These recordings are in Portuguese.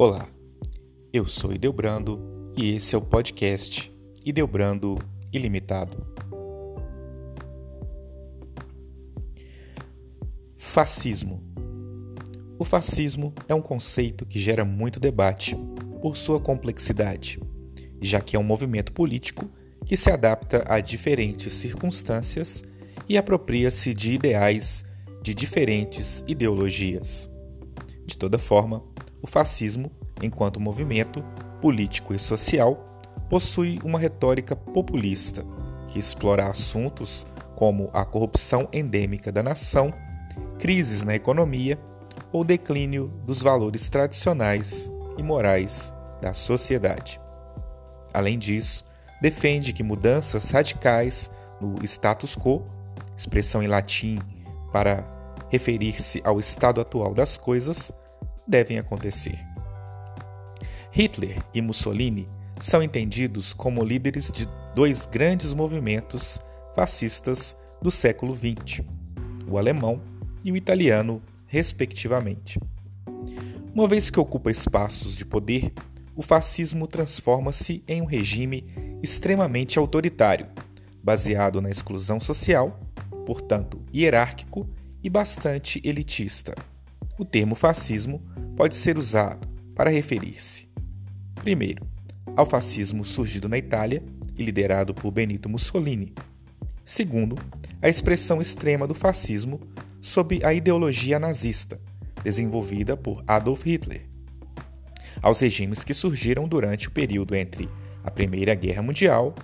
Olá, eu sou Ideobrando e esse é o podcast Ideobrando Ilimitado. Fascismo. O fascismo é um conceito que gera muito debate por sua complexidade, já que é um movimento político que se adapta a diferentes circunstâncias e apropria-se de ideais de diferentes ideologias. De toda forma, o fascismo, enquanto movimento político e social, possui uma retórica populista que explora assuntos como a corrupção endêmica da nação, crises na economia ou declínio dos valores tradicionais e morais da sociedade. Além disso, defende que mudanças radicais no status quo, expressão em latim para referir-se ao estado atual das coisas, devem acontecer. Hitler e Mussolini são entendidos como líderes de dois grandes movimentos fascistas do século XX, o alemão e o italiano, respectivamente. Uma vez que ocupa espaços de poder, o fascismo transforma-se em um regime extremamente autoritário, baseado na exclusão social, portanto hierárquico e bastante elitista. O termo fascismo pode ser usado para referir-se, primeiro, ao fascismo surgido na Itália e liderado por Benito Mussolini. Segundo, a expressão extrema do fascismo sob a ideologia nazista, desenvolvida por Adolf Hitler. Aos regimes que surgiram durante o período entre a Primeira Guerra Mundial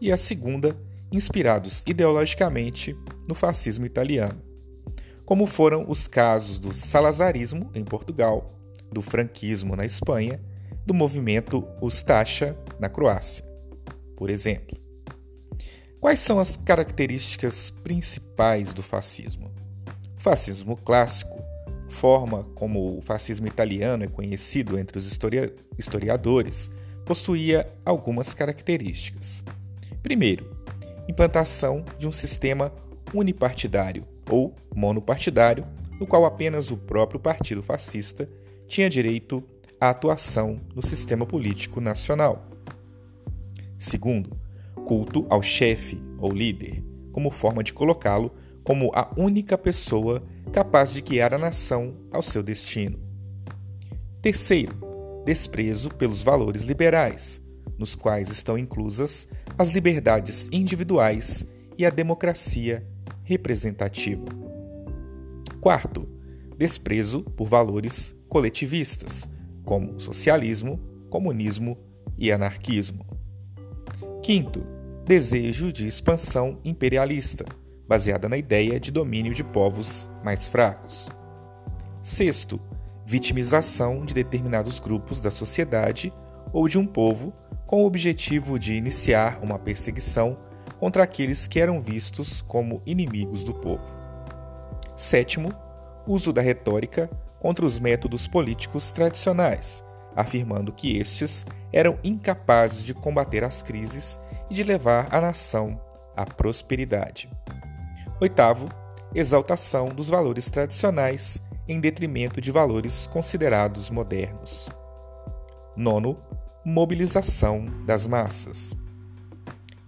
e a Segunda, inspirados ideologicamente no fascismo italiano, como foram os casos do salazarismo em Portugal do franquismo na Espanha, do movimento Ustaša na Croácia, por exemplo. Quais são as características principais do fascismo? O fascismo clássico, forma como o fascismo italiano é conhecido entre os historiadores, possuía algumas características. Primeiro, implantação de um sistema unipartidário ou monopartidário, no qual apenas o próprio partido fascista tinha direito à atuação no sistema político nacional. Segundo, culto ao chefe ou líder, como forma de colocá-lo como a única pessoa capaz de guiar a nação ao seu destino. Terceiro, desprezo pelos valores liberais, nos quais estão inclusas as liberdades individuais e a democracia representativa. Quarto, desprezo por valores coletivistas, como socialismo, comunismo e anarquismo. Quinto, desejo de expansão imperialista, baseada na ideia de domínio de povos mais fracos. Sexto, vitimização de determinados grupos da sociedade ou de um povo com o objetivo de iniciar uma perseguição contra aqueles que eram vistos como inimigos do povo. Sétimo, uso da retórica contra os métodos políticos tradicionais, afirmando que estes eram incapazes de combater as crises e de levar a nação à prosperidade. Oitavo, exaltação dos valores tradicionais em detrimento de valores considerados modernos. Nono, mobilização das massas.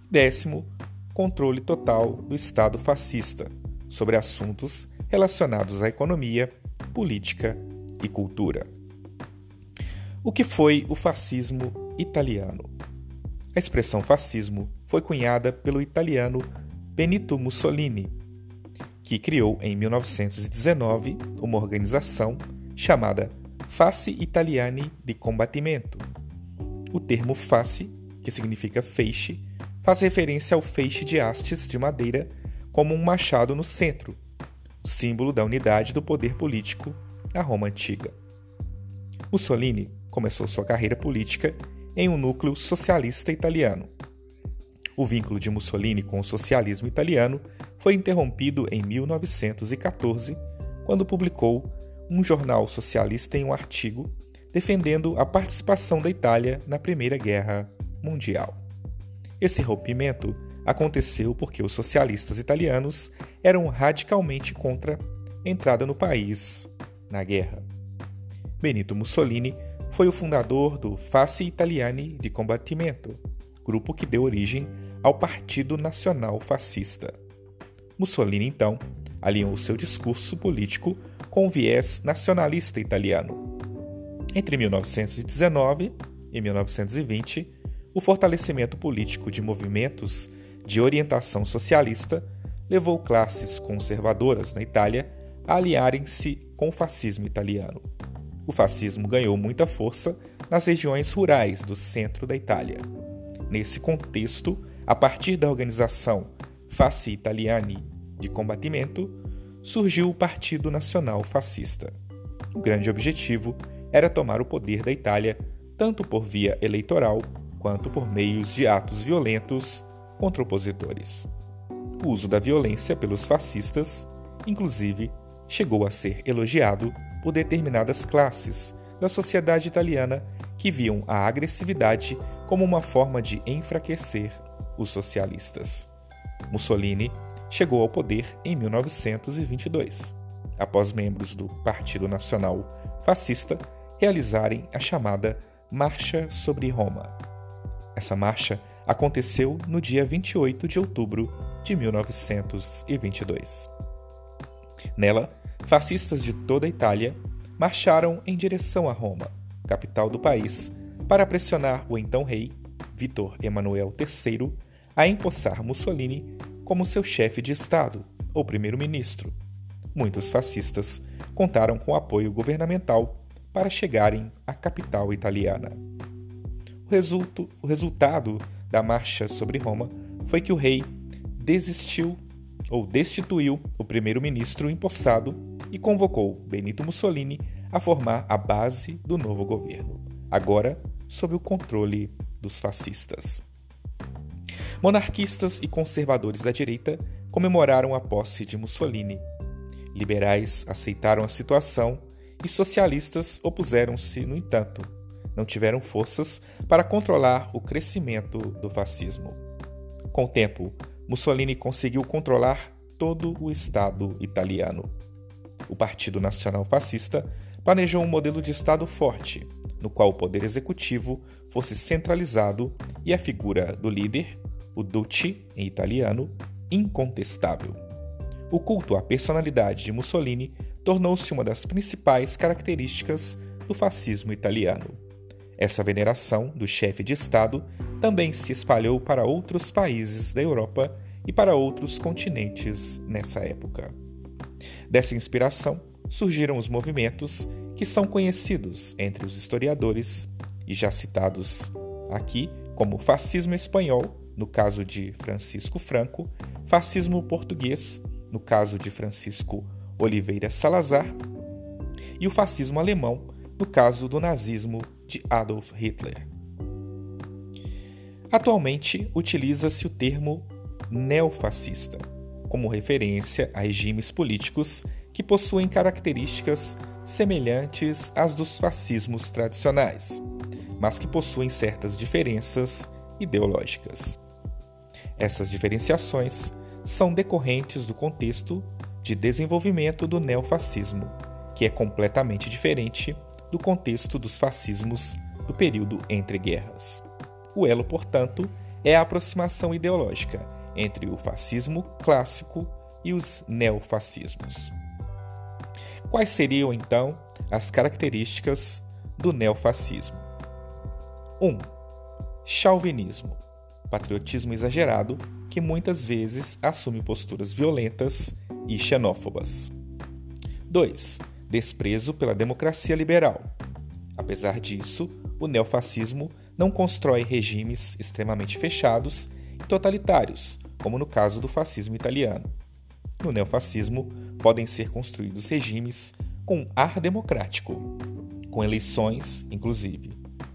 Décimo, controle total do Estado fascista sobre assuntos relacionados à economia, política e cultura. O que foi o fascismo italiano? A expressão fascismo foi cunhada pelo italiano Benito Mussolini, que criou em 1919 uma organização chamada Face Italiani di Combattimento. O termo face, que significa feixe, faz referência ao feixe de hastes de madeira como um machado no centro, símbolo da unidade do poder político na Roma antiga. Mussolini começou sua carreira política em um núcleo socialista italiano. O vínculo de Mussolini com o socialismo italiano foi interrompido em 1914, quando publicou um jornal socialista em um artigo defendendo a participação da Itália na Primeira Guerra Mundial. Esse rompimento aconteceu porque os socialistas italianos eram radicalmente contra a entrada no país na guerra. Benito Mussolini foi o fundador do Fasci Italiani di Combattimento, grupo que deu origem ao Partido Nacional Fascista. Mussolini, então, alinhou seu discurso político com o viés nacionalista italiano. Entre 1919 e 1920, o fortalecimento político de movimentos de orientação socialista levou classes conservadoras na Itália a aliarem-se com o fascismo italiano. O fascismo ganhou muita força nas regiões rurais do centro da Itália. Nesse contexto, a partir da organização Fasci Italiani de Combatimento, surgiu o Partido Nacional Fascista. O grande objetivo era tomar o poder da Itália tanto por via eleitoral quanto por meios de atos violentos contra opositores. O uso da violência pelos fascistas, inclusive, chegou a ser elogiado por determinadas classes da sociedade italiana que viam a agressividade como uma forma de enfraquecer os socialistas. Mussolini chegou ao poder em 1922, após membros do Partido Nacional Fascista realizarem a chamada Marcha sobre Roma. Essa marcha aconteceu no dia 28 de outubro de 1922. Nela, fascistas de toda a Itália marcharam em direção a Roma, capital do país, para pressionar o então rei, Vítor Emanuel III, a empossar Mussolini como seu chefe de Estado ou primeiro-ministro. Muitos fascistas contaram com apoio governamental para chegarem à capital italiana. Resulto, o resultado da marcha sobre Roma foi que o rei desistiu ou destituiu o primeiro-ministro empossado e convocou Benito Mussolini a formar a base do novo governo, agora sob o controle dos fascistas. Monarquistas e conservadores da direita comemoraram a posse de Mussolini. Liberais aceitaram a situação e socialistas opuseram-se, no entanto. Não tiveram forças para controlar o crescimento do fascismo. Com o tempo, Mussolini conseguiu controlar todo o Estado italiano. O Partido Nacional Fascista planejou um modelo de Estado forte, no qual o poder executivo fosse centralizado e a figura do líder, o Duce em italiano, incontestável. O culto à personalidade de Mussolini tornou-se uma das principais características do fascismo italiano. Essa veneração do chefe de Estado também se espalhou para outros países da Europa e para outros continentes nessa época. Dessa inspiração surgiram os movimentos que são conhecidos entre os historiadores e já citados aqui como fascismo espanhol, no caso de Francisco Franco, fascismo português, no caso de Francisco Oliveira Salazar, e o fascismo alemão, no caso do nazismo de Adolf Hitler. Atualmente, utiliza-se o termo neofascista como referência a regimes políticos que possuem características semelhantes às dos fascismos tradicionais, mas que possuem certas diferenças ideológicas. Essas diferenciações são decorrentes do contexto de desenvolvimento do neofascismo, que é completamente diferente do contexto dos fascismos do período entre guerras. O elo, portanto, é a aproximação ideológica entre o fascismo clássico e os neofascismos. Quais seriam então as características do neofascismo? 1. Um, chauvinismo, patriotismo exagerado que muitas vezes assume posturas violentas e xenófobas. 2. Desprezo pela democracia liberal. Apesar disso, o neofascismo não constrói regimes extremamente fechados e totalitários, como no caso do fascismo italiano. No neofascismo, podem ser construídos regimes com ar democrático, com eleições, inclusive.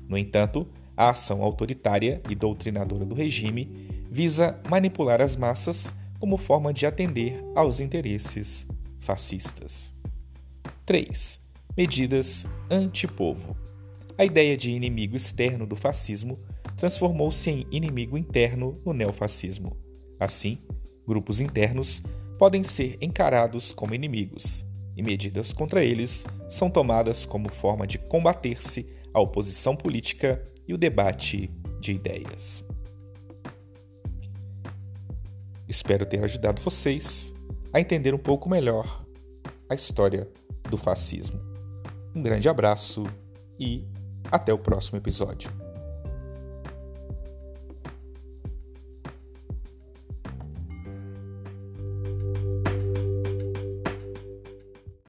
No entanto, a ação autoritária e doutrinadora do regime visa manipular as massas como forma de atender aos interesses fascistas. 3. Medidas antipovo. A ideia de inimigo externo do fascismo transformou-se em inimigo interno no neofascismo. Assim, grupos internos podem ser encarados como inimigos, e medidas contra eles são tomadas como forma de combater-se a oposição política e o debate de ideias. Espero ter ajudado vocês a entender um pouco melhor a história do fascismo. Um grande abraço e até o próximo episódio.